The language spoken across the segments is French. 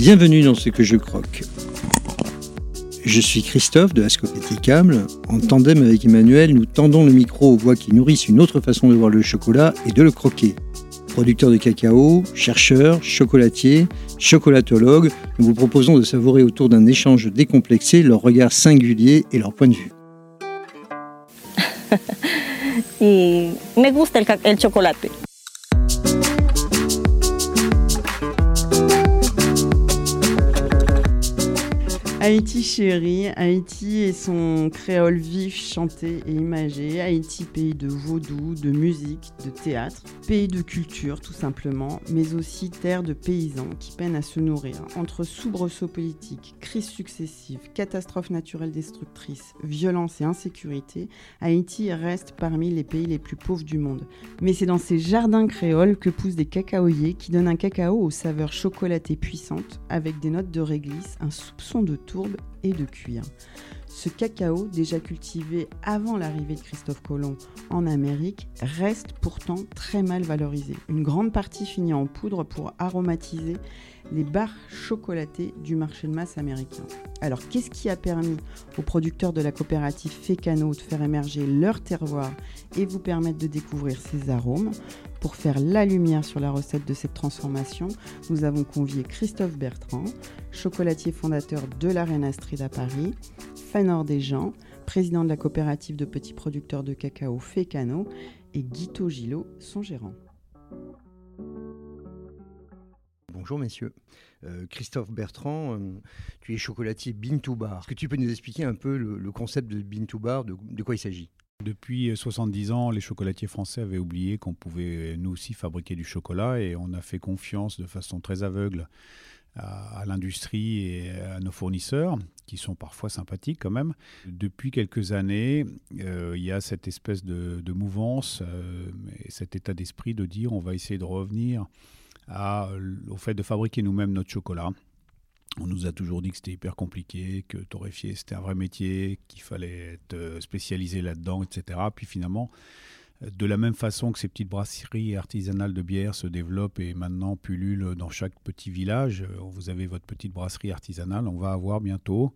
Bienvenue dans ce que je croque. Je suis Christophe de Ascopéticable. En tandem avec Emmanuel, nous tendons le micro aux voix qui nourrissent une autre façon de voir le chocolat et de le croquer. Producteurs de cacao, chercheurs, chocolatiers, chocolatologues, nous vous proposons de savourer autour d'un échange décomplexé leur regard singulier et leur point de vue. me gusta el. Haïti chérie, Haïti et son créole vif, chanté et imagé. Haïti, pays de vaudou, de musique, de théâtre, pays de culture tout simplement, mais aussi terre de paysans qui peinent à se nourrir. Entre soubresauts politiques, crises successives, catastrophes naturelles destructrices, violence et insécurité, Haïti reste parmi les pays les plus pauvres du monde. Mais c'est dans ces jardins créoles que poussent des cacaoyers qui donnent un cacao aux saveurs chocolatées puissantes, avec des notes de réglisse, un soupçon de et de cuir. Ce cacao, déjà cultivé avant l'arrivée de Christophe Colomb en Amérique, reste pourtant très mal valorisé. Une grande partie finit en poudre pour aromatiser les barres chocolatées du marché de masse américain. Alors, qu'est-ce qui a permis aux producteurs de la coopérative Fécano de faire émerger leur terroir et vous permettre de découvrir ces arômes? Pour faire la lumière sur la recette de cette transformation, nous avons convié Christophe Bertrand, chocolatier fondateur de l'Arena Street à Paris, Fanor Desjans, président de la coopérative de petits producteurs de cacao Fécano, et Guito Gillot, son gérant. Bonjour messieurs. Euh, Christophe Bertrand, euh, tu es chocolatier Bean to Bar. Est-ce que tu peux nous expliquer un peu le, concept de Bean to Bar, de, quoi il s'agit? Depuis 70 ans, les chocolatiers français avaient oublié qu'on pouvait nous aussi fabriquer du chocolat et on a fait confiance de façon très aveugle à, l'industrie et à nos fournisseurs, qui sont parfois sympathiques quand même. Depuis quelques années, euh, il y a cette espèce de, mouvance et cet état d'esprit de dire on va essayer de revenir au fait de fabriquer nous-mêmes notre chocolat. On nous a toujours dit que c'était hyper compliqué, que torréfier c'était un vrai métier, qu'il fallait être euh, spécialisé là-dedans, etc. Puis finalement, euh, de la même façon que ces petites brasseries artisanales de bière se développent et maintenant pullulent dans chaque petit village, euh, vous avez votre petite brasserie artisanale, on va avoir bientôt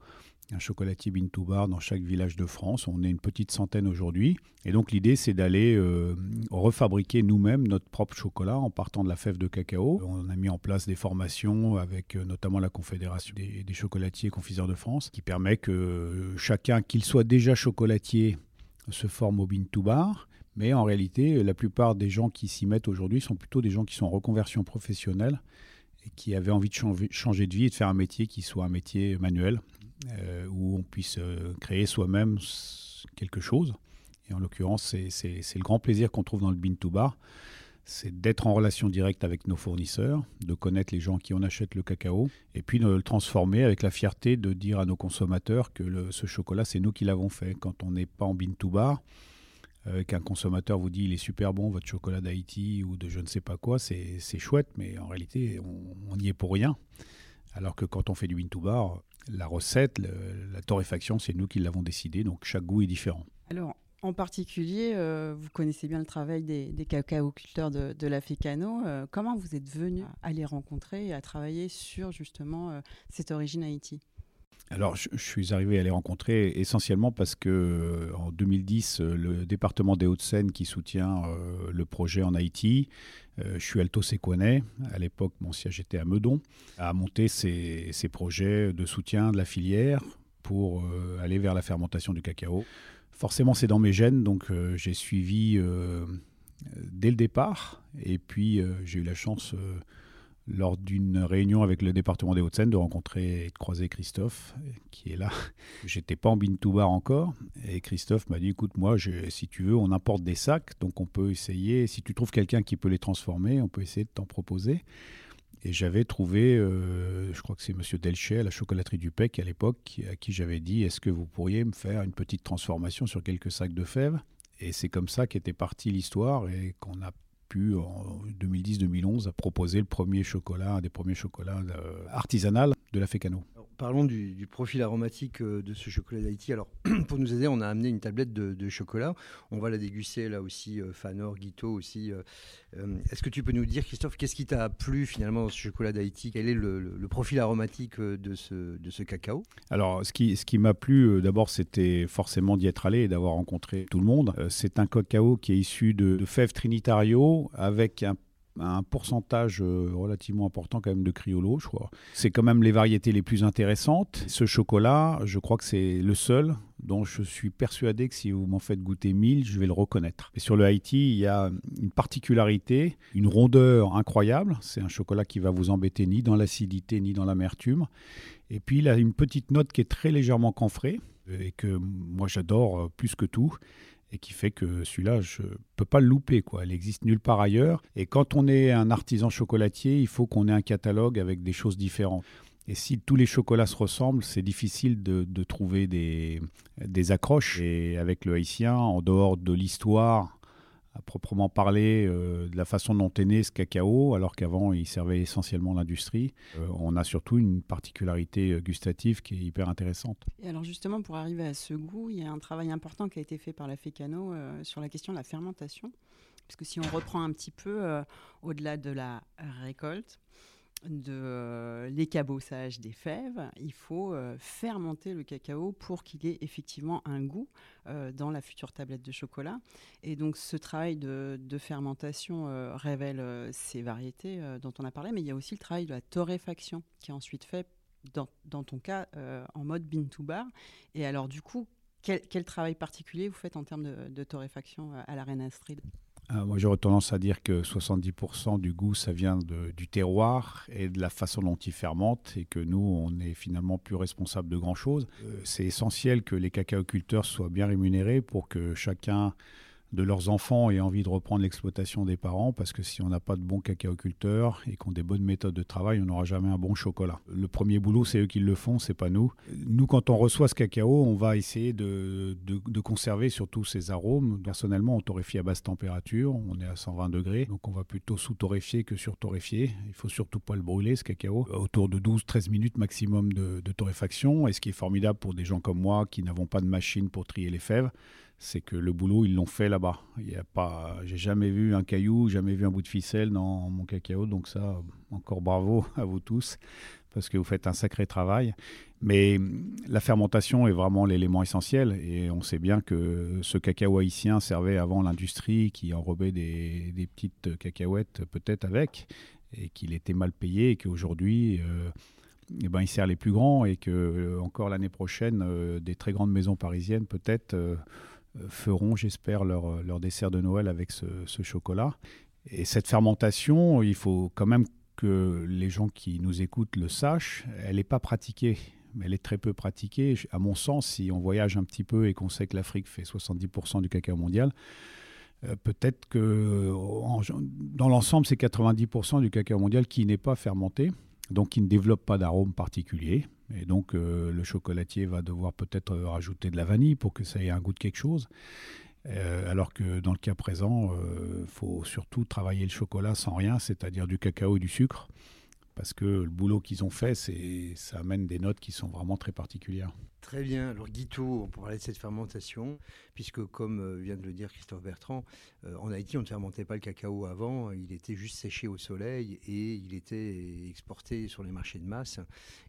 un chocolatier Bintou Bar dans chaque village de France. On est une petite centaine aujourd'hui. Et donc l'idée, c'est d'aller euh, refabriquer nous-mêmes notre propre chocolat en partant de la fève de cacao. On a mis en place des formations avec euh, notamment la Confédération des, chocolatiers et confiseurs de France, qui permet que euh, chacun, qu'il soit déjà chocolatier, se forme au Bintou Bar. Mais en réalité, la plupart des gens qui s'y mettent aujourd'hui sont plutôt des gens qui sont en reconversion professionnelle et qui avaient envie de changer de vie et de faire un métier qui soit un métier manuel, où on puisse euh, créer soi-même quelque chose. Et en l'occurrence, c'est le grand plaisir qu'on trouve dans le Bean to Bar, c'est d'être en relation directe avec nos fournisseurs, de connaître les gens qui en achètent le cacao, et puis de le transformer avec la fierté de dire à nos consommateurs que ce chocolat, c'est nous qui l'avons fait. Quand on n'est pas en Bean to Bar, euh, qu'un consommateur vous dit il est super bon votre chocolat d'Haïti ou de je ne sais pas quoi, c'est chouette, mais en réalité, on n'y est pour rien. Alors que quand on fait du Bean to Bar, la recette, la torréfaction, c'est nous qui l'avons décidé, donc chaque goût est différent. Alors, en particulier, euh, vous connaissez bien le travail des, des cacaoculteurs de, de la Fécano. Euh, comment vous êtes venu à les rencontrer et à travailler sur justement euh, cette origine Haïti? Alors, je, suis arrivé à les rencontrer essentiellement parce que en 2010, le département des Hauts-de-Seine qui soutient le projet en Haïti euh, je suis Alto Séquanet. À l'époque, mon siège était à Meudon, a monté ces, projets de soutien de la filière pour euh, aller vers la fermentation du cacao. Forcément, c'est dans mes gènes, donc euh, j'ai suivi dès le départ. Et puis, j'ai eu la chance lors d'une réunion avec le département des Hauts-de-Seine de rencontrer et de croiser Christophe, qui est là. J'étais pas en Bintoubar encore, et Christophe m'a dit écoute, moi, si tu veux, on importe des sacs, donc on peut essayer. Si tu trouves quelqu'un qui peut les transformer, on peut essayer de t'en proposer. Et j'avais trouvé, euh, je crois que c'est Monsieur Delchet à la chocolaterie du PEC à l'époque, à qui j'avais dit est-ce que vous pourriez me faire une petite transformation sur quelques sacs de fèves? Et c'est comme ça qu'était partie l'histoire et qu'on a en 2010-2011 à proposer le premier chocolat, un des premiers chocolats euh, artisanal de la Fécano. Parlons du, profil aromatique euh, de ce chocolat d'Haïti. Alors, pour nous aider, on a amené une tablette de, chocolat. On va la déguster là aussi, euh, Fanor, Guito aussi. Euh, est-ce que tu peux nous dire, Christophe, qu'est-ce qui t'a plu finalement dans ce chocolat d'Haïti? Quel est le, profil aromatique de ce, cacao? Alors, ce qui, ce qui m'a plu, d'abord, c'était forcément d'y être allé et d'avoir rencontré tout le monde. c'est un cacao qui est issu de, de fèves Trinitario avec un un pourcentage euh, relativement important quand même de criollo, je crois. C'est quand même les variétés les plus intéressantes. Ce chocolat, je crois que c'est le seul dont je suis persuadé que si vous m'en faites goûter 1000, je vais le reconnaître. Et sur le Haïti, il y a une particularité, une rondeur incroyable. C'est un chocolat qui va vous embêter ni dans l'acidité ni dans l'amertume. Et puis il a une petite note qui est très légèrement camphrée et que moi j'adore euh, plus que tout et qui fait que celui-là, je ne peux pas le louper. Quoi. Elle existe nulle part ailleurs. Et quand on est un artisan chocolatier, il faut qu'on ait un catalogue avec des choses différentes. Et si tous les chocolats se ressemblent, c'est difficile de, de trouver des, des, accroches. Et avec le haïtien, en dehors de l'histoire, à proprement parler euh, de la façon dont est né ce cacao, alors qu'avant il servait essentiellement l'industrie. Euh, on a surtout une particularité euh, gustative qui est hyper intéressante. Et alors justement, pour arriver à ce goût, il y a un travail important qui a été fait par la Fécano sur la question de la fermentation. Parce que si on reprend un petit peu au-delà de la récolte, de euh, l'écabossage des fèves, il faut euh, fermenter le cacao pour qu'il ait effectivement un goût euh, dans la future tablette de chocolat. Et donc ce travail de, fermentation révèle ces variétés dont on a parlé, mais il y a aussi le travail de la torréfaction qui est ensuite fait, dans, ton cas, en mode bean to bar. Et alors du coup, quel, travail particulier vous faites en termes de, de torréfaction à la Reine Astrid? Euh, moi, j'aurais tendance à dire que 70% du goût, ça vient du terroir et de la façon dont il fermente, et que nous, on est finalement plus responsable de grand-chose. Euh, c'est essentiel que les cacaoculteurs soient bien rémunérés pour que chacun de leurs enfants aient envie de reprendre l'exploitation des parents, parce que si on n'a pas de bons cacaoculteurs et qu'on a des bonnes méthodes de travail, on n'aura jamais un bon chocolat. Le premier boulot, c'est eux qui le font, c'est pas nous. Nous, quand on reçoit ce cacao, on va essayer de, de, conserver surtout ses arômes. Personnellement, on torréfie à basse température, on est à 120 degrés, donc on va plutôt sous-torréfier que sur-torréfier. Il faut surtout pas le brûler, ce cacao. Autour de 12-13 minutes maximum de, de torréfaction. Et ce qui est formidable pour des gens comme moi qui n'avons pas de machine pour trier les fèves, c'est que le boulot, ils l'ont fait là-bas. Il y a pas, j'ai jamais vu un caillou, jamais vu un bout de ficelle dans mon cacao, donc ça, encore bravo à vous tous, parce que vous faites un sacré travail. Mais la fermentation est vraiment l'élément essentiel, et on sait bien que ce cacao haïtien servait avant l'industrie qui enrobait des, petites cacahuètes peut-être avec, et qu'il était mal payé, et qu'aujourd'hui... Euh, eh ben, il sert les plus grands et que euh, encore l'année prochaine, euh, des très grandes maisons parisiennes peut-être feront, j'espère, leur, leur, dessert de Noël avec ce, chocolat. Et cette fermentation, il faut quand même que les gens qui nous écoutent le sachent, elle n'est pas pratiquée. Elle est très peu pratiquée. À mon sens, si on voyage un petit peu et qu'on sait que l'Afrique fait 70% du cacao mondial, euh, peut-être que dans l'ensemble, c'est 90% du cacao mondial qui n'est pas fermenté, donc qui ne développe pas d'arôme particulier. Et donc, euh, le chocolatier va devoir peut-être euh, rajouter de la vanille pour que ça ait un goût de quelque chose. Euh, alors que dans le cas présent, il faut surtout travailler le chocolat sans rien, c'est-à-dire du cacao et du sucre parce que le boulot qu'ils ont fait, ça amène des notes qui sont vraiment très particulières. Très bien. Alors Guito, on peut parler de cette fermentation, puisque comme euh, vient de le dire Christophe Bertrand, euh, en Haïti, on ne fermentait pas le cacao avant, il était juste séché au soleil et il était exporté sur les marchés de masse.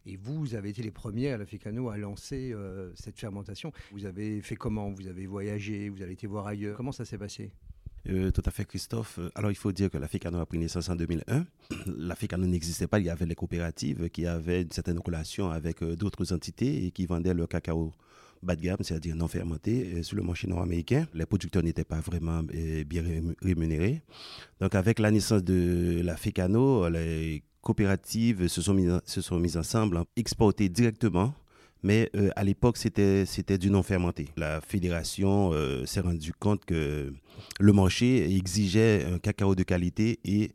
Et vous, vous avez été les premiers à la Fécano à lancer euh, cette fermentation. Vous avez fait comment? Vous avez voyagé, vous avez été voir ailleurs? Comment ça s'est passé? Euh, tout à fait, Christophe. Alors, il faut dire que la a pris naissance en 2001. La n'existait pas. Il y avait les coopératives qui avaient une certaine relation avec euh, d'autres entités et qui vendaient le cacao bas de gamme, c'est-à-dire non fermenté, euh, sur le marché nord-américain. Les producteurs n'étaient pas vraiment bien rémunérés. Donc, avec la naissance de la les coopératives se sont mises, ensemble, exporter directement mais euh, à l'époque, c'était, c'était du non fermenté. La fédération euh, s'est rendue compte que le marché exigeait un cacao de qualité et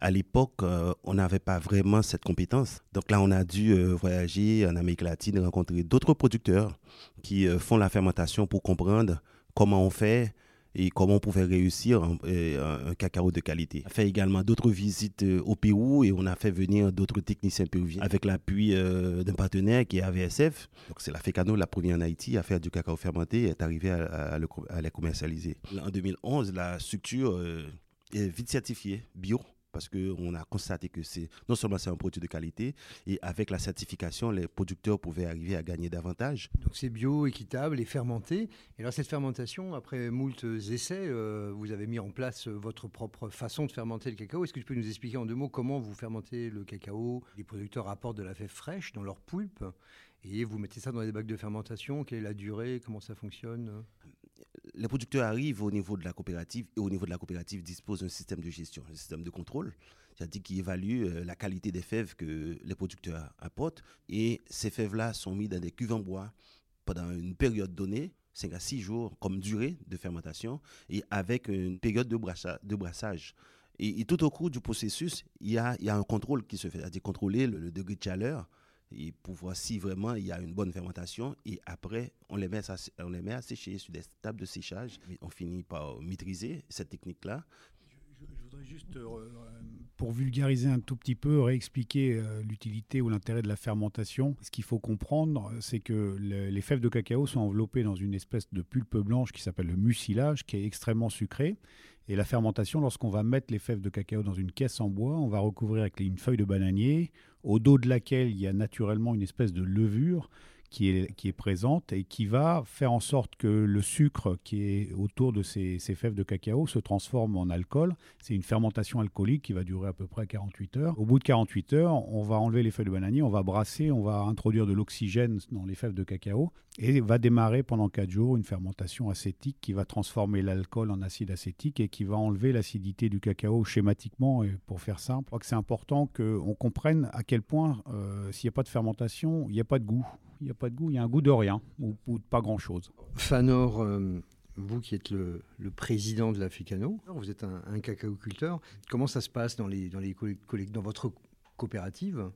à l'époque, euh, on n'avait pas vraiment cette compétence. Donc là, on a dû voyager en Amérique latine, rencontrer d'autres producteurs qui font la fermentation pour comprendre comment on fait, et comment on pouvait réussir un, cacao de qualité. On a fait également d'autres visites au Pérou et on a fait venir d'autres techniciens péruviens avec l'appui d'un partenaire qui est AVSF. Donc c'est la FECANO, la première en Haïti à faire du cacao fermenté et est arrivée à, le, commercialiser. En 2011, la structure est vite certifiée bio parce qu'on a constaté que c'est non seulement c'est un produit de qualité, et avec la certification, les producteurs pouvaient arriver à gagner davantage. Donc c'est bio, équitable et fermenté. Et alors cette fermentation, après moult essais, euh, vous avez mis en place votre propre façon de fermenter le cacao. Est-ce que tu peux nous expliquer en deux mots comment vous fermentez le cacao? Les producteurs apportent de la fève fraîche dans leur poulpe, et vous mettez ça dans des bacs de fermentation. Quelle est la durée? Comment ça fonctionne? Les producteurs arrivent au niveau de la coopérative et au niveau de la coopérative dispose d'un système de gestion, un système de contrôle, c'est-à-dire qui évalue euh, la qualité des fèves que les producteurs apportent. Et ces fèves-là sont mises dans des cuves en bois pendant une période donnée, 5 à 6 jours comme durée de fermentation, et avec une période de, brassage. Et, tout au cours du processus, il y a, un contrôle qui se fait, c'est-à-dire contrôler le degré de chaleur, et pour voir si vraiment il y a une bonne fermentation. Et après, on les met à, on les met à sécher sur des tables de séchage. On finit par maîtriser cette technique-là. Je, voudrais juste, euh, pour vulgariser un tout petit peu, réexpliquer euh, l'utilité ou l'intérêt de la fermentation. Ce qu'il faut comprendre, c'est que les fèves de cacao sont enveloppées dans une espèce de pulpe blanche qui s'appelle le mucilage, qui est extrêmement sucré. Et la fermentation, lorsqu'on va mettre les fèves de cacao dans une caisse en bois, on va recouvrir avec une feuille de bananier, au dos de laquelle il y a naturellement une espèce de levure qui est, présente et qui va faire en sorte que le sucre qui est autour de ces, ces fèves de cacao se transforme en alcool. C'est une fermentation alcoolique qui va durer à peu près 48 heures. Au bout de 48 heures, on va enlever les feuilles de bananier, on va brasser, on va introduire de l'oxygène dans les fèves de cacao et va démarrer pendant 4 jours une fermentation acétique qui va transformer l'alcool en acide acétique et qui va enlever l'acidité du cacao schématiquement. Et pour faire simple, je crois que c'est important qu'on comprenne à quel point euh, s'il n'y a pas de fermentation, il n'y a pas de goût il n'y a pas de goût, il y a un goût de rien ou, de pas grand-chose. Fanor, euh, vous qui êtes le, président de la FECANO, vous êtes un, un cacaoculteur. Comment ça se passe dans, les, dans, les, dans votre coopérative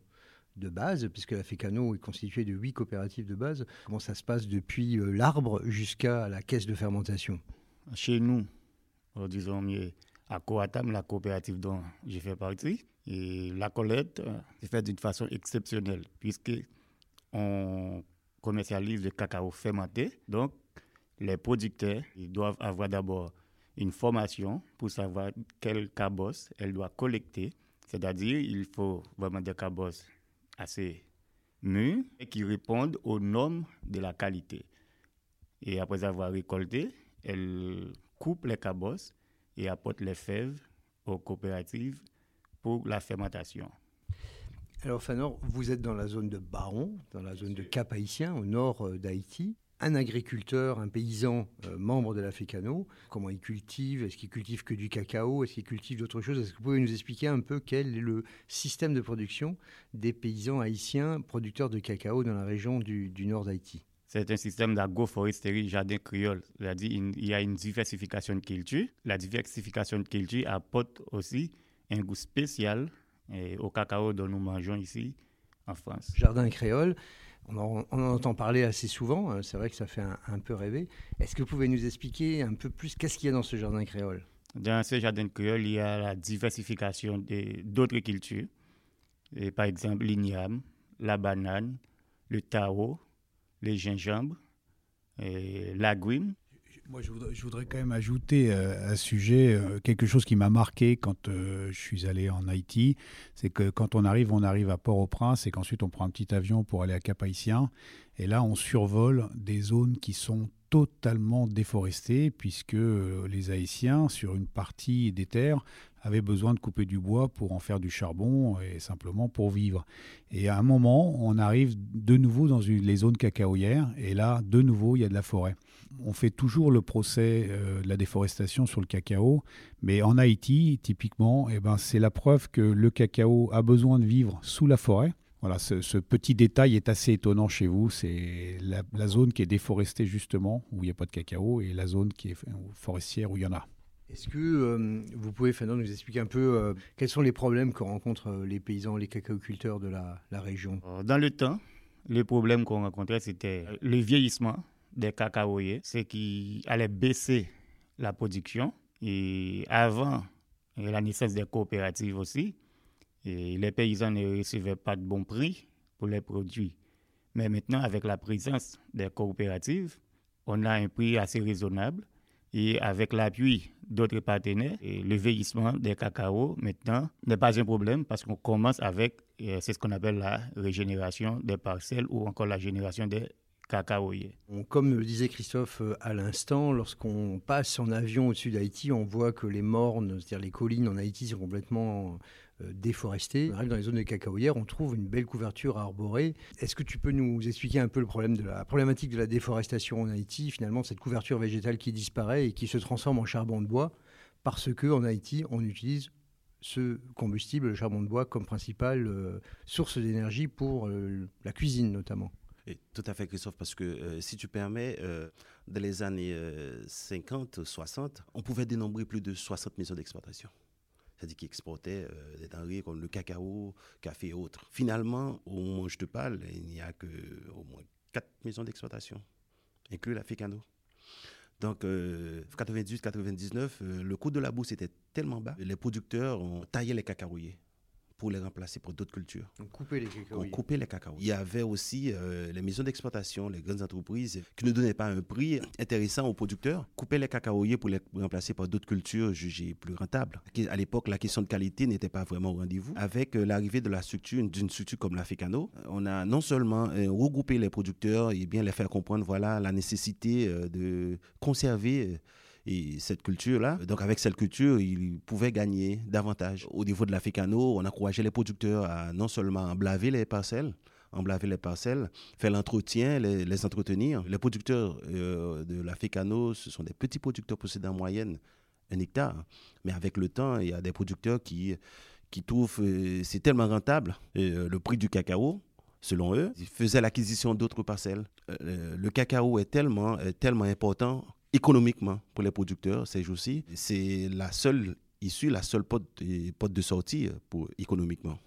de base, puisque la FECANO est constituée de huit coopératives de base. Comment ça se passe depuis euh, l'arbre jusqu'à la caisse de fermentation? Chez nous, euh, disons mieux, à Coatam, la coopérative dont j'ai fait partie, et la collecte est faite d'une façon exceptionnelle, puisque on commercialise le cacao fermenté. Donc, les producteurs doivent avoir d'abord une formation pour savoir quel cabosse elle doit collecter. C'est-à-dire, il faut vraiment des cabosses assez mûrs et qui répondent aux normes de la qualité. Et après avoir récolté, elle coupe les cabosses et apporte les fèves aux coopératives pour la fermentation. Alors Fanor, vous êtes dans la zone de Baron, dans la zone de Cap Haïtien, au nord euh, d'Haïti. Un agriculteur, un paysan euh, membre de la FECANO, comment il cultive? Est-ce qu'il cultive que du cacao? Est-ce qu'il cultive d'autres choses? Est-ce que vous pouvez nous expliquer un peu quel est le système de production des paysans haïtiens producteurs de cacao dans la région du, nord d'Haïti? C'est un système d'agroforesterie jardin créole. Il y a une diversification de culture. La diversification de culture apporte aussi un goût spécial et au cacao dont nous mangeons ici en France. Jardin créole, on en, entend parler assez souvent, hein, c'est vrai que ça fait un, peu rêver. Est-ce que vous pouvez nous expliquer un peu plus qu'est-ce qu'il y a dans ce jardin créole? Dans ce jardin créole, il y a la diversification d'autres cultures, et par exemple l'igname, la banane, le taro, les gingembre, et moi, je voudrais, quand même ajouter euh, à ce sujet euh, quelque chose qui m'a marqué quand euh, je suis allé en Haïti. C'est que quand on arrive, on arrive à Port-au-Prince et qu'ensuite on prend un petit avion pour aller à Cap-Haïtien. Et là, on survole des zones qui sont totalement déforestées puisque les Haïtiens, sur une partie des terres, avaient besoin de couper du bois pour en faire du charbon et simplement pour vivre. Et à un moment, on arrive de nouveau dans les zones cacaoyères et là, de nouveau, il y a de la forêt on fait toujours le procès euh, de la déforestation sur le cacao, mais en Haïti, typiquement, eh ben, c'est la preuve que le cacao a besoin de vivre sous la forêt. Voilà, ce, petit détail est assez étonnant chez vous. C'est la, zone qui est déforestée justement, où il n'y a pas de cacao, et la zone qui est forestière où il y en a. Est-ce que euh, vous pouvez, Fernand, nous expliquer un peu euh, quels sont les problèmes que rencontrent les paysans, les cacaoculteurs de la, la région? Dans le temps, les problèmes qu'on rencontrait, c'était le vieillissement des cacaoyers, c'est qui allait baisser la production. Et avant la naissance des coopératives aussi, les paysans ne recevaient pas de bons prix pour les produits. Mais maintenant, avec la présence des coopératives, on a un prix assez raisonnable. Et avec l'appui d'autres partenaires, et le vieillissement des cacao maintenant n'est pas un problème parce qu'on commence avec, c'est ce qu'on appelle la régénération des parcelles ou encore la génération des cacaoyers. Comme le disait Christophe euh, à l'instant, lorsqu'on passe en avion au-dessus d'Haïti, on voit que les mornes, c'est-à-dire les collines en Haïti, sont complètement euh, déforestées. On arrive dans les zones de cacaoyères, on trouve une belle couverture arborée. Est-ce que tu peux nous expliquer un peu le problème de la problématique de la déforestation en Haïti, finalement, cette couverture végétale qui disparaît et qui se transforme en charbon de bois? Parce que en Haïti, on utilise ce combustible, le charbon de bois, comme principale euh, source d'énergie pour la cuisine notamment. Tout à fait, Christophe, parce que euh, si tu permets, euh, dans les années 50, euh, 60, on pouvait dénombrer plus de 60 maisons d'exportation. C'est-à-dire qu'ils exportaient des denrées comme le cacao, café et autres. Finalement, au moment où je te parle, il n'y a que au moins 4 maisons d'exportation, inclus la Fécano. Donc, 98-99, le coût de la bourse était tellement bas, les producteurs ont taillé les cacaoyers pour les remplacer pour d'autres cultures. On coupait les cacao. On coupait les cacao. Il y avait aussi euh, les maisons d'exploitation, les grandes entreprises qui ne donnaient pas un prix intéressant aux producteurs, coupaient les cacaoyers pour les remplacer par d'autres cultures jugées plus rentables. À l'époque, la question de qualité n'était pas vraiment au rendez-vous. Avec euh, l'arrivée de la structure, d'une structure comme l'Africano, on a non seulement euh, regroupé les producteurs et bien les faire comprendre voilà la nécessité de conserver et cette culture-là. Donc avec cette culture, ils pouvaient gagner davantage. Au niveau de l'Africano, on encourageait les producteurs à non seulement emblaver les parcelles, emblaver les parcelles, faire l'entretien, les, entretenir. Les producteurs euh, de l'Africano, ce sont des petits producteurs possédant en moyenne un hectare. Mais avec le temps, il y a des producteurs qui, qui trouvent euh, c'est tellement rentable, euh, le prix du cacao, selon eux, ils faisaient l'acquisition d'autres parcelles. le cacao est tellement, tellement important économiquement pour les producteurs ces jours-ci. C'est la seule issue, la seule porte, de sortie pour, économiquement.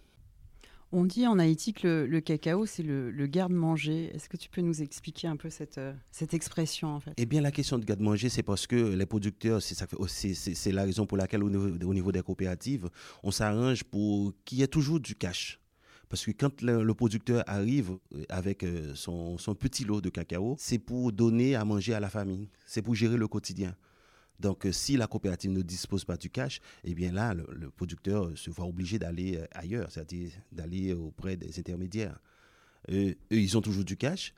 On dit en Haïti que le, cacao, c'est le, garde-manger. Est-ce que tu peux nous expliquer un peu cette, euh, cette expression en fait? Eh bien, la question de garde-manger, c'est parce que les producteurs, c'est la raison pour laquelle au niveau, au niveau des coopératives, on s'arrange pour qu'il y ait toujours du cash. Parce que quand le, producteur arrive euh, avec euh, son, petit lot de cacao, c'est pour donner à manger à la famille, c'est pour gérer le quotidien. Donc, euh, si la coopérative ne dispose pas du cash, eh bien là, le, producteur se voit obligé d'aller ailleurs, c'est-à-dire d'aller auprès des intermédiaires. eux, ils ont toujours du cash,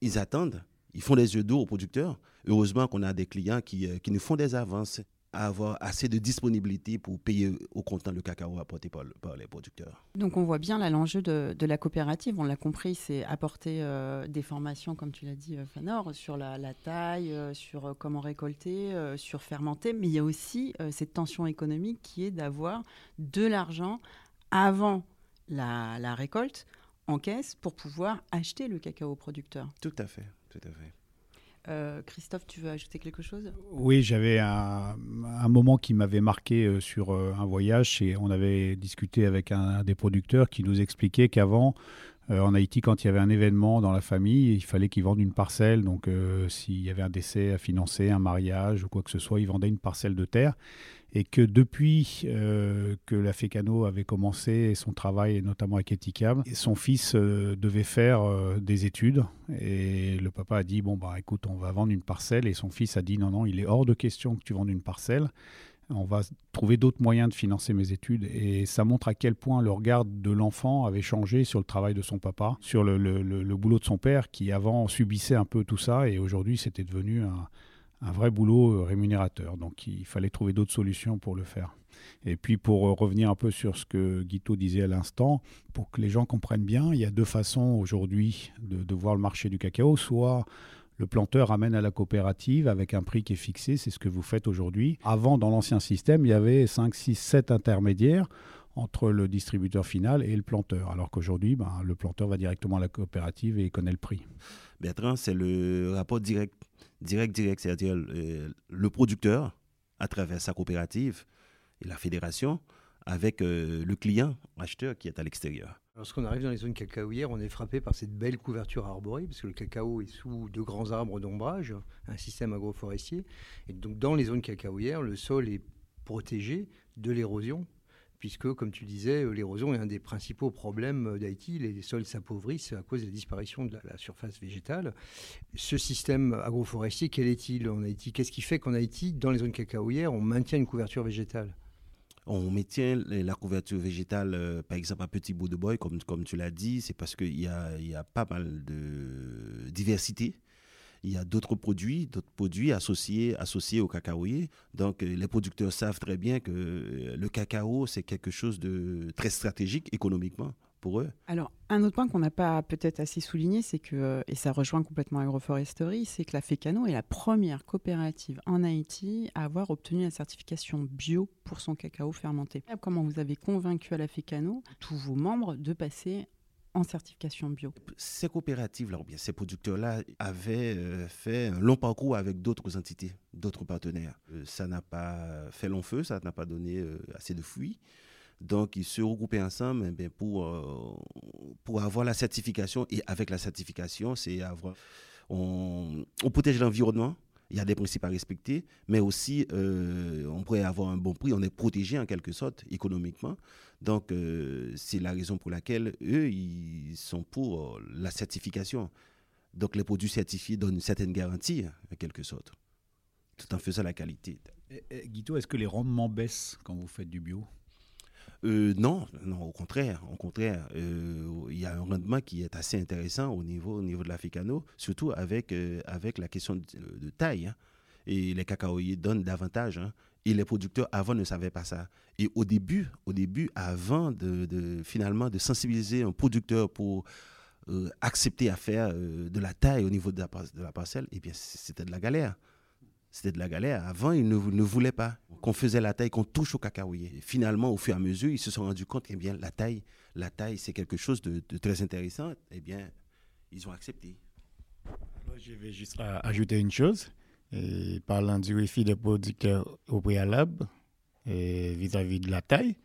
ils attendent, ils font des yeux d'eau aux producteurs. Heureusement qu'on a des clients qui, qui nous font des avances avoir assez de disponibilité pour payer au comptant le cacao apporté par, les producteurs. Donc on voit bien là l'enjeu de, la coopérative, on l'a compris, c'est apporter euh, des formations, comme tu l'as dit euh, Fanor, sur la, taille, euh, sur comment récolter, sur fermenter, mais il y a aussi cette tension économique qui est d'avoir de l'argent avant la, la récolte en caisse pour pouvoir acheter le cacao producteur. Tout à fait, tout à fait. Euh, Christophe, tu veux ajouter quelque chose? Oui, j'avais un, moment qui m'avait marqué euh, sur euh, un voyage et on avait discuté avec un, des producteurs qui nous expliquait qu'avant, en Haïti, quand il y avait un événement dans la famille, il fallait qu'ils vendent une parcelle. Donc, s'il y avait un décès à financer, un mariage ou quoi que ce soit, ils vendaient une parcelle de terre et que depuis euh, que la Fécano avait commencé son travail, notamment avec Etikam, son fils euh, devait faire euh, des études. Et le papa a dit Bon, bah écoute, on va vendre une parcelle. Et son fils a dit Non, non, il est hors de question que tu vendes une parcelle. On va trouver d'autres moyens de financer mes études. Et ça montre à quel point le regard de l'enfant avait changé sur le travail de son papa, sur le, boulot de son père, qui avant subissait un peu tout ça. Et aujourd'hui, c'était devenu un vrai boulot euh, rémunérateur. Donc il fallait trouver d'autres solutions pour le faire. Et puis pour euh, revenir un peu sur ce que Guito disait à l'instant, pour que les gens comprennent bien, il y a deux façons aujourd'hui de, voir le marché du cacao. Soit le planteur amène à la coopérative avec un prix qui est fixé, c'est ce que vous faites aujourd'hui. Avant, dans l'ancien système, il y avait 5, 6, 7 intermédiaires entre le distributeur final et le planteur. Alors qu'aujourd'hui, ben, le planteur va directement à la coopérative et connaît le prix. Bertrand, c'est le rapport direct direct, direct, c'est-à-dire euh, le producteur, à travers sa coopérative et la fédération, avec euh, le client, acheteur qui est à l'extérieur. Lorsqu'on arrive dans les zones cacaoyères, on est frappé par cette belle couverture arborée, parce que le cacao est sous de grands arbres d'ombrage, un système agroforestier. Et donc dans les zones cacaoyères, le sol est protégé de l'érosion puisque, comme tu disais, l'érosion est un des principaux problèmes d'Haïti. Les sols s'appauvrissent à cause de la disparition de la, surface végétale. Ce système agroforestier, quel est-il en Haïti? Qu'est-ce qui fait qu'en Haïti, dans les zones cacaoyères, on maintient une couverture végétale? On maintient la couverture végétale, euh, par exemple à Petit Bout de Boy, comme, comme tu l'as dit, c'est parce qu'il y a, y a pas mal de diversité il y a d'autres produits, d'autres produits associés, associés au cacaoyer. Donc, euh, les producteurs savent très bien que euh, le cacao, c'est quelque chose de très stratégique économiquement pour eux. Alors, un autre point qu'on n'a pas peut-être assez souligné, c'est que, euh, et ça rejoint complètement Agroforesterie, c'est que la FECANO est la première coopérative en Haïti à avoir obtenu la certification bio pour son cacao fermenté. Comment vous avez convaincu à la FECANO, tous vos membres, de passer en certification bio? Ces coopératives-là, bien ces producteurs-là, avaient euh, fait un long parcours avec d'autres entités, d'autres partenaires. Euh, ça n'a pas fait long feu, ça n'a pas donné euh, assez de fruits. Donc, ils se regroupaient ensemble eh pour, pour avoir la certification. Et avec la certification, c'est avoir. On, on protège l'environnement, il y a des principes à respecter, mais aussi euh, on pourrait avoir un bon prix, on est protégé en quelque sorte économiquement. Donc euh, c'est la raison pour laquelle eux, ils sont pour euh, la certification. Donc les produits certifiés donnent une certaine garantie en quelque sorte, tout en faisant la qualité. Guito, est-ce que les rendements baissent quand vous faites du bio? Euh, non, non, au contraire, au contraire, euh, il y a un rendement qui est assez intéressant au niveau, au niveau de l'Africano, surtout avec, euh, avec la question de, taille. Hein. Et les cacaoyers donnent davantage. Hein. Et les producteurs avant ne savaient pas ça. Et au début, au début, avant de, finalement de sensibiliser un producteur pour accepter à faire de la taille au niveau de la, de la parcelle, eh bien c'était de la galère c'était de la galère. Avant, ils ne, voulaient pas qu'on faisait la taille, qu'on touche au cacaoyer. finalement, au fur et à mesure, ils se sont rendus compte que eh la taille, la taille, c'est quelque chose de, très intéressant. Eh bien, ils ont accepté. je vais juste ajouter une chose. Parlant du défi des producteurs au préalable vis-à-vis de la taille,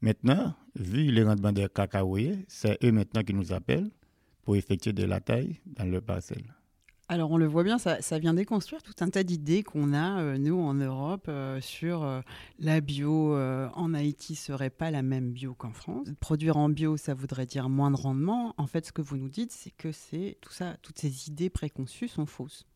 maintenant, vu les rendements des cacaoyers, c'est eux maintenant qui nous appellent pour effectuer de la taille dans leur parcelle. Alors on le voit bien, ça, vient déconstruire tout un tas d'idées qu'on a, euh, nous, en Europe, euh, sur euh, la bio en Haïti serait pas la même bio qu'en France. Produire en bio, ça voudrait dire moins de rendement. En fait, ce que vous nous dites, c'est que c'est tout ça, toutes ces idées préconçues sont fausses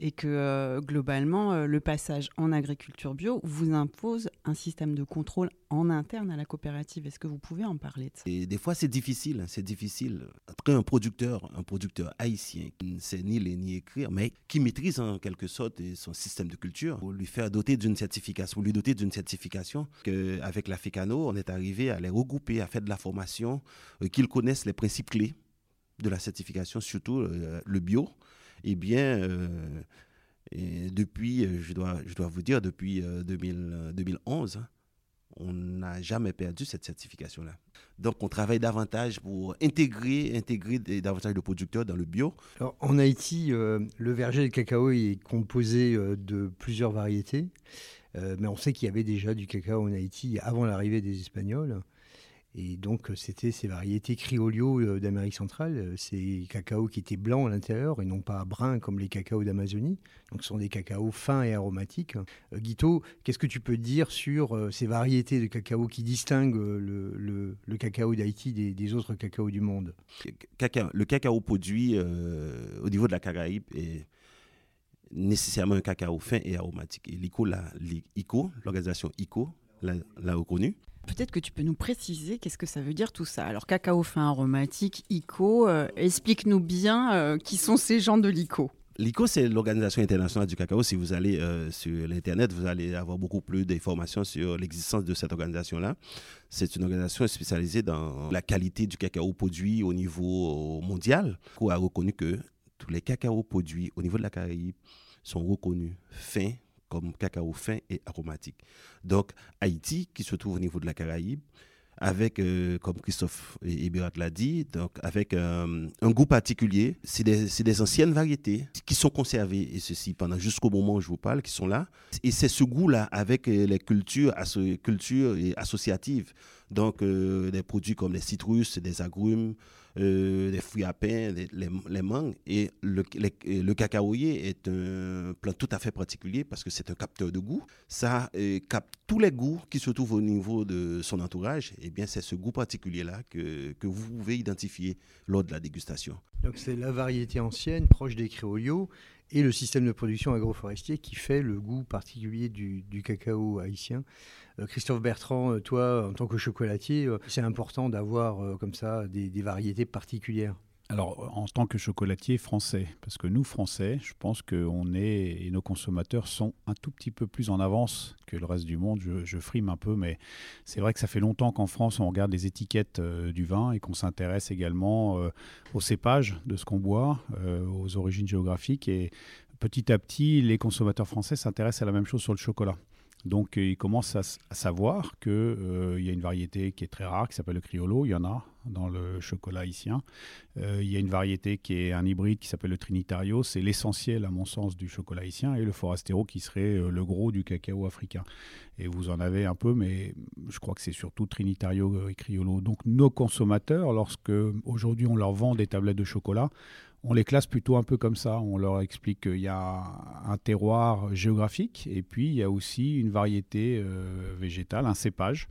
et que euh, globalement, euh, le passage en agriculture bio vous impose un système de contrôle en interne à la coopérative. Est-ce que vous pouvez en parler et Des fois, c'est difficile. Hein, c'est difficile. Après, un producteur, un producteur haïtien qui ne sait ni lire ni écrire, mais qui maîtrise en quelque sorte son système de culture, pour lui faire doter d'une certification, pour lui doter d'une certification, qu'avec la FECANO, on est arrivé à les regrouper, à faire de la formation, euh, qu'ils connaissent les principes clés de la certification, surtout le bio eh bien, euh, depuis, euh, je dois, je dois vous dire, depuis 2011, euh, hein, on n'a jamais perdu cette certification-là. Donc, on travaille davantage pour intégrer, intégrer davantage de producteurs dans le bio. Alors, en Haïti, le verger de cacao est composé de plusieurs variétés, mais on sait qu'il y avait déjà du cacao en Haïti avant l'arrivée des Espagnols. Et donc, euh, c'était ces variétés Criolio euh, d'Amérique centrale, euh, ces cacao qui étaient blancs à l'intérieur et non pas bruns comme les cacaos d'Amazonie. Donc, ce sont des cacaos fins et aromatiques. Guito, qu'est-ce que tu peux dire sur ces variétés de cacao qui distinguent le, cacao d'Haïti des, autres cacaos du monde? Le cacao produit au niveau de la Caraïbe est nécessairement un cacao fin et aromatique. Et l'ICO, l'organisation ICO, l'a reconnu. Peut-être que tu peux nous préciser qu'est-ce que ça veut dire tout ça. Alors, cacao fin aromatique, ICO, euh, explique-nous bien euh, qui sont ces gens de l'ICO. L'ICO, c'est l'Organisation internationale du cacao. Si vous allez euh, sur l'Internet, vous allez avoir beaucoup plus d'informations sur l'existence de cette organisation-là. C'est une organisation spécialisée dans la qualité du cacao produit au niveau mondial, qui a reconnu que tous les cacaos produits au niveau de la Caraïbe sont reconnus fins, comme cacao fin et aromatique. Donc Haïti, qui se trouve au niveau de la Caraïbe, avec, euh, comme Christophe Eberat l'a dit, donc avec un goût particulier. C'est des, des, anciennes variétés qui sont conservées, et ceci pendant jusqu'au moment où je vous parle, qui sont là. Et c'est ce goût-là avec les cultures, cultures associatives. Donc, des produits comme les citrus, des agrumes, euh, les fruits à pain, les, mangues. Et le, le cacaoyer est un plant tout à fait particulier parce que c'est un capteur de goût. Ça euh, capte tous les goûts qui se trouvent au niveau de son entourage. Et eh bien, c'est ce goût particulier-là que, que vous pouvez identifier lors de la dégustation. Donc, c'est la variété ancienne, proche des créolios et le système de production agroforestier qui fait le goût particulier du, cacao haïtien. Euh, Christophe Bertrand, euh, toi, en tant que chocolatier, euh, c'est important d'avoir comme ça des variétés particulières. Alors, en tant que chocolatier français, parce que nous, Français, je pense qu'on est, et nos consommateurs sont un tout petit peu plus en avance que le reste du monde. Je, frime un peu, mais c'est vrai que ça fait longtemps qu'en France, on regarde les étiquettes euh, du vin et qu'on s'intéresse également euh, aux cépages de ce qu'on boit, euh, aux origines géographiques. Et petit à petit, les consommateurs français s'intéressent à la même chose sur le chocolat. Donc, ils commencent à, savoir qu'il y a une variété qui est très rare, qui s'appelle le criollo. Il y en a dans le chocolat haïtien. Euh, il y a une variété qui est un hybride qui s'appelle le Trinitario. C'est l'essentiel, à mon sens, du chocolat haïtien. Et le Forastero qui serait euh, le gros du cacao africain. Et vous en avez un peu, mais je crois que c'est surtout Trinitario et Criollo. Donc nos consommateurs, lorsque aujourd'hui on leur vend des tablettes de chocolat, on les classe plutôt un peu comme ça. On leur explique qu'il y a un terroir géographique et puis il y a aussi une variété euh, végétale, un cépage.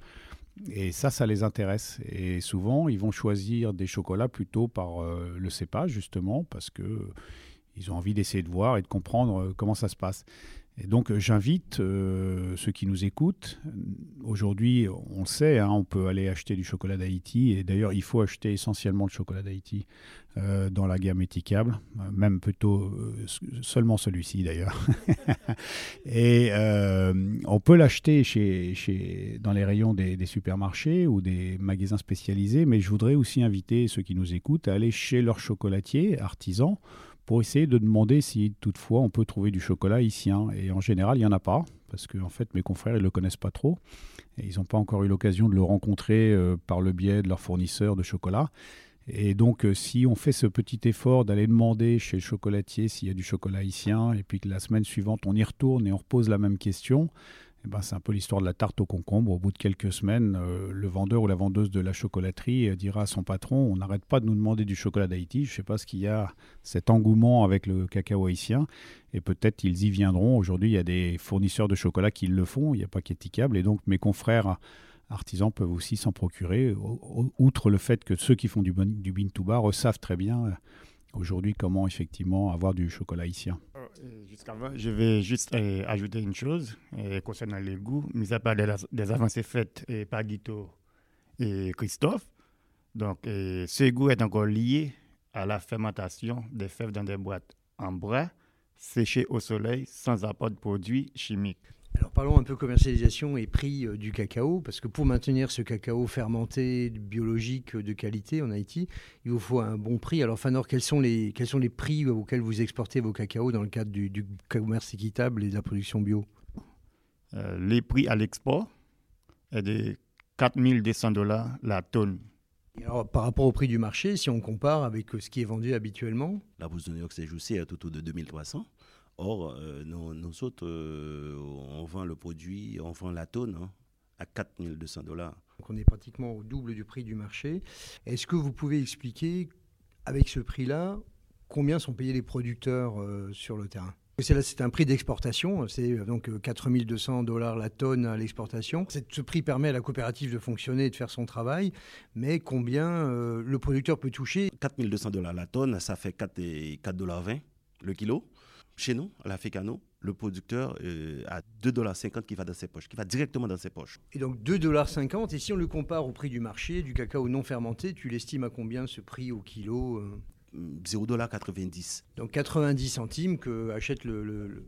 Et ça, ça les intéresse. Et souvent, ils vont choisir des chocolats plutôt par euh, le cépage, justement, parce que ils ont envie d'essayer de voir et de comprendre euh, comment ça se passe. Et donc j'invite euh, ceux qui nous écoutent. Aujourd'hui, on le sait, hein, on peut aller acheter du chocolat d'Haïti. Et d'ailleurs, il faut acheter essentiellement le chocolat d'Haïti euh, dans la gamme étiquable, euh, même plutôt seulement celui-ci d'ailleurs. et on peut l'acheter chez, chez, dans les rayons des, des, supermarchés ou des magasins spécialisés. Mais je voudrais aussi inviter ceux qui nous écoutent à aller chez leur chocolatier artisan pour essayer de demander si toutefois on peut trouver du chocolat haïtien. Et en général, il n'y en a pas, parce que en fait, mes confrères, ils ne le connaissent pas trop. Et ils n'ont pas encore eu l'occasion de le rencontrer euh, par le biais de leur fournisseur de chocolat. Et donc, euh, si on fait ce petit effort d'aller demander chez le chocolatier s'il y a du chocolat haïtien, et puis que la semaine suivante, on y retourne et on repose la même question, eh ben, c'est un peu l'histoire de la tarte au concombre. Au bout de quelques semaines, euh, le vendeur ou la vendeuse de la chocolaterie euh, dira à son patron On n'arrête pas de nous demander du chocolat d'Haïti. Je ne sais pas ce qu'il y a, cet engouement avec le cacao haïtien. Et peut-être ils y viendront. Aujourd'hui, il y a des fournisseurs de chocolat qui le font. Il n'y a pas qu'étiquable. Et donc, mes confrères artisans peuvent aussi s'en procurer, outre le fait que ceux qui font du, du bin to bar savent très bien euh, aujourd'hui comment effectivement avoir du chocolat haïtien. Jusqu'avant, je vais juste euh, ajouter une chose euh, concernant les goûts. Mis à part des, avancées faites euh, par Guito et Christophe, donc ce goût est encore lié à la fermentation des fèves dans des boîtes en bois séchées au soleil sans apport de produits chimiques. Alors parlons un peu commercialisation et prix euh, du cacao, parce que pour maintenir ce cacao fermenté, biologique, de qualité en Haïti, il vous faut un bon prix. Alors Fanor, quels sont les, quels sont les prix auxquels vous exportez vos cacaos dans le cadre du, commerce équitable et de la production bio? Euh, Les prix à l'export est de 4200 dollars la tonne. alors, par rapport au prix du marché, si on compare avec euh, ce qui est vendu habituellement? La bourse de New York s'est jouée à tout autour de 2300. Or, euh, nous, autres, euh, on vend le produit, on vend la tonne hein, à 4200 dollars. Donc on est pratiquement au double du prix du marché. Est-ce que vous pouvez expliquer, avec ce prix-là, combien sont payés les producteurs euh, sur le terrain? C'est un prix d'exportation, c'est donc 4200 dollars la tonne à l'exportation. Ce prix permet à la coopérative de fonctionner et de faire son travail, mais combien le producteur peut toucher? 4200 dollars la tonne, ça fait 4,20 dollars le kilo. Chez nous, à l'Africano, le producteur euh, a 2,50$ qui va dans ses poches, qui va directement dans ses poches. Et donc 2,50$, et si on le compare au prix du marché du cacao non fermenté, tu l'estimes à combien ce prix au kilo 0,90$. Euh donc 90 centimes que achète le le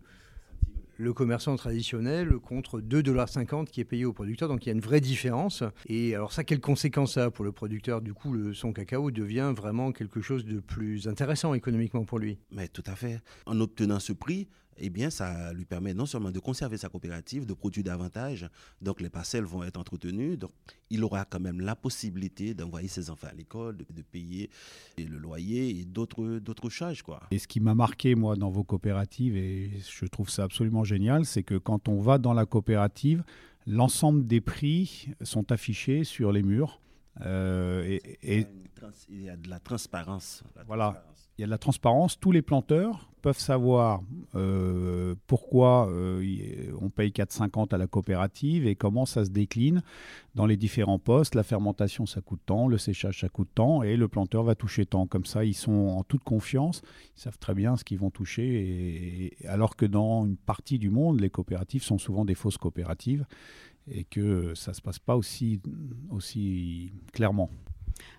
commerçant traditionnel contre 2,50$ qui est payé au producteur. Donc il y a une vraie différence. Et alors ça, quelles conséquences ça a pour le producteur? Du coup, le, son cacao devient vraiment quelque chose de plus intéressant économiquement pour lui. Mais tout à fait. En obtenant ce prix, eh bien, ça lui permet non seulement de conserver sa coopérative, de produire davantage, donc les parcelles vont être entretenues, donc il aura quand même la possibilité d'envoyer ses enfants à l'école, de, payer le loyer et d'autres, d'autres charges. Quoi. Et ce qui m'a marqué, moi, dans vos coopératives, et je trouve ça absolument génial, c'est que quand on va dans la coopérative, l'ensemble des prix sont affichés sur les murs. Euh, et, il y a de la transparence. voilà il y a de la transparence. Tous les planteurs peuvent savoir euh, pourquoi euh, on paye 4,50 à la coopérative et comment ça se décline dans les différents postes. La fermentation, ça coûte tant, le séchage, ça coûte tant, et le planteur va toucher tant. Comme ça, ils sont en toute confiance, ils savent très bien ce qu'ils vont toucher, et, alors que dans une partie du monde, les coopératives sont souvent des fausses coopératives et que ça ne se passe pas aussi, aussi clairement.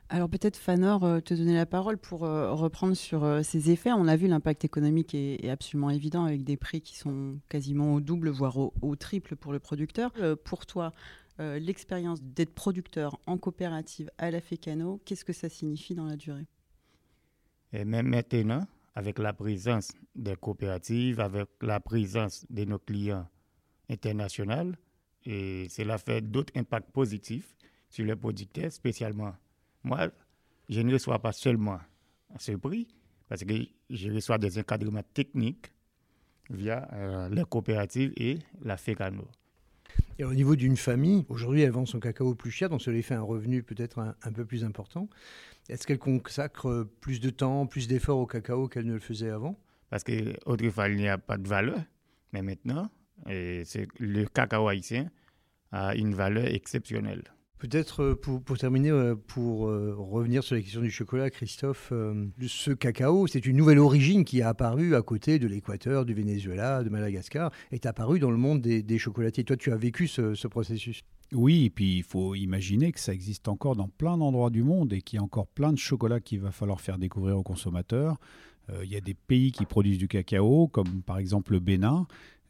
Alors peut-être Fanor, euh, te donner la parole pour euh, reprendre sur euh, ces effets. On a vu l'impact économique est, absolument évident avec des prix qui sont quasiment au double, voire au, triple pour le producteur. pour toi, l'expérience d'être producteur en coopérative à la Fécano, qu'est-ce que ça signifie dans la durée? Et même maintenant, avec la présence des coopératives, avec la présence de nos clients internationaux, et cela fait d'autres impacts positifs sur les producteurs, spécialement moi, je ne reçois pas seulement ce prix, parce que je reçois des encadrements techniques via euh, les coopératives et la FECANO. Et au niveau d'une famille, aujourd'hui, elle vend son cacao plus cher, donc ça lui fait un revenu peut-être un, peu plus important. Est-ce qu'elle consacre plus de temps, plus d'efforts au cacao qu'elle ne le faisait avant? Parce qu'autrefois, il n'y a pas de valeur, mais maintenant, le cacao haïtien a une valeur exceptionnelle. Peut-être euh, pour, pour, terminer, euh, pour euh, revenir sur la question du chocolat, Christophe, ce cacao, c'est une nouvelle origine qui a apparu à côté de l'Équateur, du Venezuela, de Madagascar, est apparue dans le monde des, chocolatiers. Toi, tu as vécu ce, processus? Oui, et puis il faut imaginer que ça existe encore dans plein d'endroits du monde et qu'il y a encore plein de chocolats qu'il va falloir faire découvrir aux consommateurs. il y a des pays qui produisent du cacao, comme par exemple le Bénin,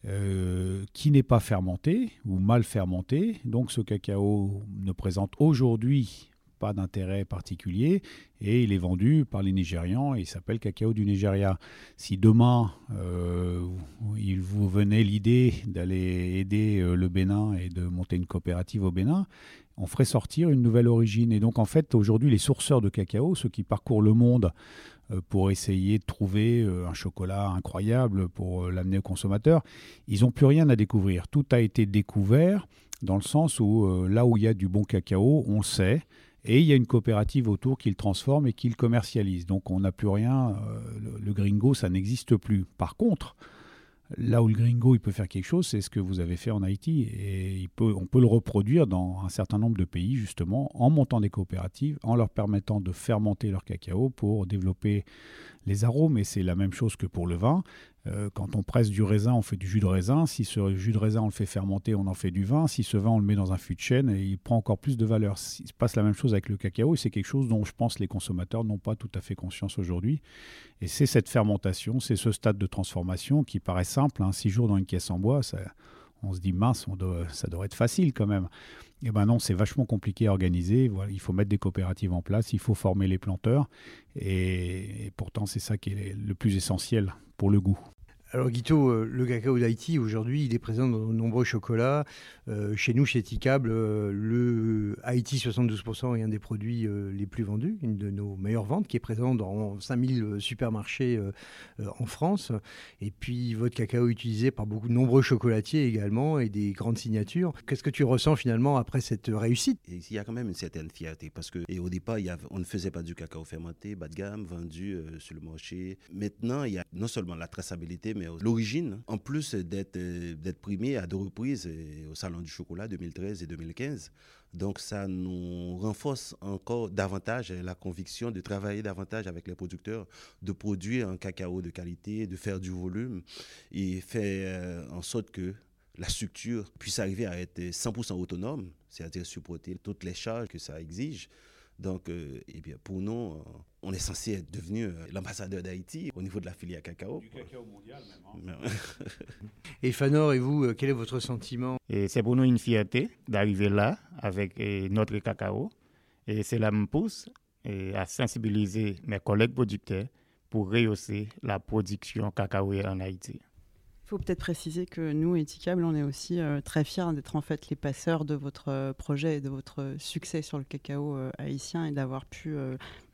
euh, qui n'est pas fermenté ou mal fermenté. Donc ce cacao ne présente aujourd'hui pas d'intérêt particulier et il est vendu par les Nigérians et il s'appelle cacao du Nigeria. Si demain euh, il vous venait l'idée d'aller aider euh, le Bénin et de monter une coopérative au Bénin, on ferait sortir une nouvelle origine. Et donc en fait aujourd'hui les sourceurs de cacao, ceux qui parcourent le monde pour essayer de trouver euh, un chocolat incroyable pour euh, l'amener au consommateur. Ils n'ont plus rien à découvrir. Tout a été découvert dans le sens où là où il y a du bon cacao, on sait, et il y a une coopérative autour qui le transforme et qui le commercialise. Donc on n'a plus rien, le, gringo, ça n'existe plus. Par contre, Là où le gringo il peut faire quelque chose, c'est ce que vous avez fait en Haïti. Et on peut le reproduire dans un certain nombre de pays, justement, en montant des coopératives, en leur permettant de fermenter leur cacao pour développer les arômes. Et c'est la même chose que pour le vin. Euh, quand on presse du raisin, on fait du jus de raisin. Si ce jus de raisin, on le fait fermenter, on en fait du vin. Si ce vin, on le met dans un fût de chêne, et il prend encore plus de valeur. Il se passe la même chose avec le cacao, et c'est quelque chose dont je pense les consommateurs n'ont pas tout à fait conscience aujourd'hui. Et c'est cette fermentation, c'est ce stade de transformation qui paraît simple. Hein. six jours dans une caisse en bois, on se dit mince, ça devrait être facile quand même. Eh ben non, c'est vachement compliqué à organiser. Il faut mettre des coopératives en place, il faut former les planteurs, et pourtant c'est ça qui est le plus essentiel pour le goût. Alors Guito, euh, le cacao d'Haïti, aujourd'hui, il est présent dans de nombreux chocolats. Euh, chez nous, chez Ticable, euh, le Haïti 72% est un des produits les plus vendus, une de nos meilleures ventes, qui est présent dans 5000 supermarchés en France. Et puis, votre cacao est utilisé par beaucoup de nombreux chocolatiers également et des grandes signatures. Qu'est-ce que tu ressens finalement après cette réussite? Il y a quand même une certaine fierté parce que au départ, on ne faisait pas du cacao fermenté, bas de gamme, vendu sur le marché. Maintenant, il y a non seulement la traçabilité, mais l'origine, en plus d'être euh, d'être primé à deux reprises euh, au Salon du Chocolat 2013 et 2015. Donc ça nous renforce encore davantage la conviction de travailler davantage avec les producteurs, de produire un cacao de qualité, de faire du volume et faire euh, en sorte que la structure puisse arriver à être 100% autonome, c'est-à-dire supporter toutes les charges que ça exige. Donc, eh bien, pour nous, on est censé être devenu euh, l'ambassadeur d'Haïti au niveau de la filière cacao. Du cacao mondial même. Hein. et Fanor, et vous, euh, quel est votre sentiment? C'est pour nous une fierté d'arriver là avec notre cacao. Et cela me pousse à sensibiliser mes collègues producteurs pour rehausser la production cacao en Haïti. Faut peut-être préciser que nous, Etikable, on est aussi euh, très fiers d'être en fait les passeurs de votre euh, projet et de votre succès sur le cacao euh, haïtien et d'avoir pu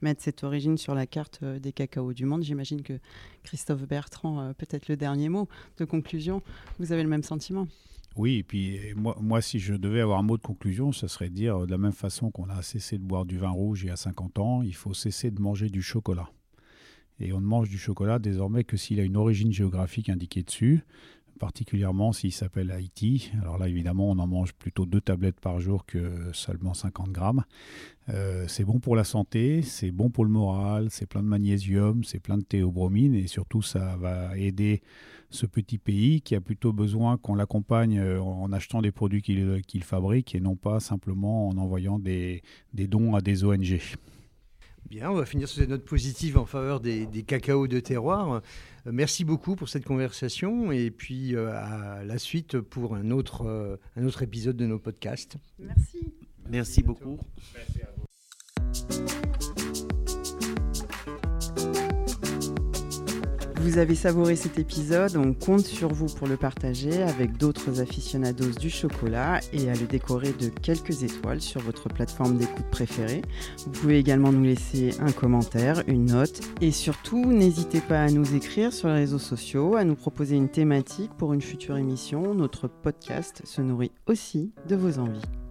mettre cette origine sur la carte des cacaos du monde. J'imagine que Christophe Bertrand, peut-être le dernier mot de conclusion, vous avez le même sentiment? Oui, et puis moi, moi, si je devais avoir un mot de conclusion, ce serait de dire de la même façon qu'on a cessé de boire du vin rouge il y a 50 ans, il faut cesser de manger du chocolat. Et on ne mange du chocolat désormais que s'il a une origine géographique indiquée dessus, particulièrement s'il s'appelle Haïti. Alors là, évidemment, on en mange plutôt deux tablettes par jour que seulement 50 grammes. Euh, c'est bon pour la santé, c'est bon pour le moral, c'est plein de magnésium, c'est plein de théobromine et surtout ça va aider ce petit pays qui a plutôt besoin qu'on l'accompagne euh, en achetant des produits qu'il fabrique et non pas simplement en envoyant des, des dons à des ONG. Bien, on va finir sur cette note positive en faveur des, des cacaos de terroir. Euh, merci beaucoup pour cette conversation et puis euh, à la suite pour un autre, euh, un autre épisode de nos podcasts. Merci. Merci beaucoup. Merci à vous. Vous avez savouré cet épisode, on compte sur vous pour le partager avec d'autres aficionados du chocolat et à le décorer de quelques étoiles sur votre plateforme d'écoute préférée. Vous pouvez également nous laisser un commentaire, une note et surtout n'hésitez pas à nous écrire sur les réseaux sociaux, à nous proposer une thématique pour une future émission. Notre podcast se nourrit aussi de vos envies.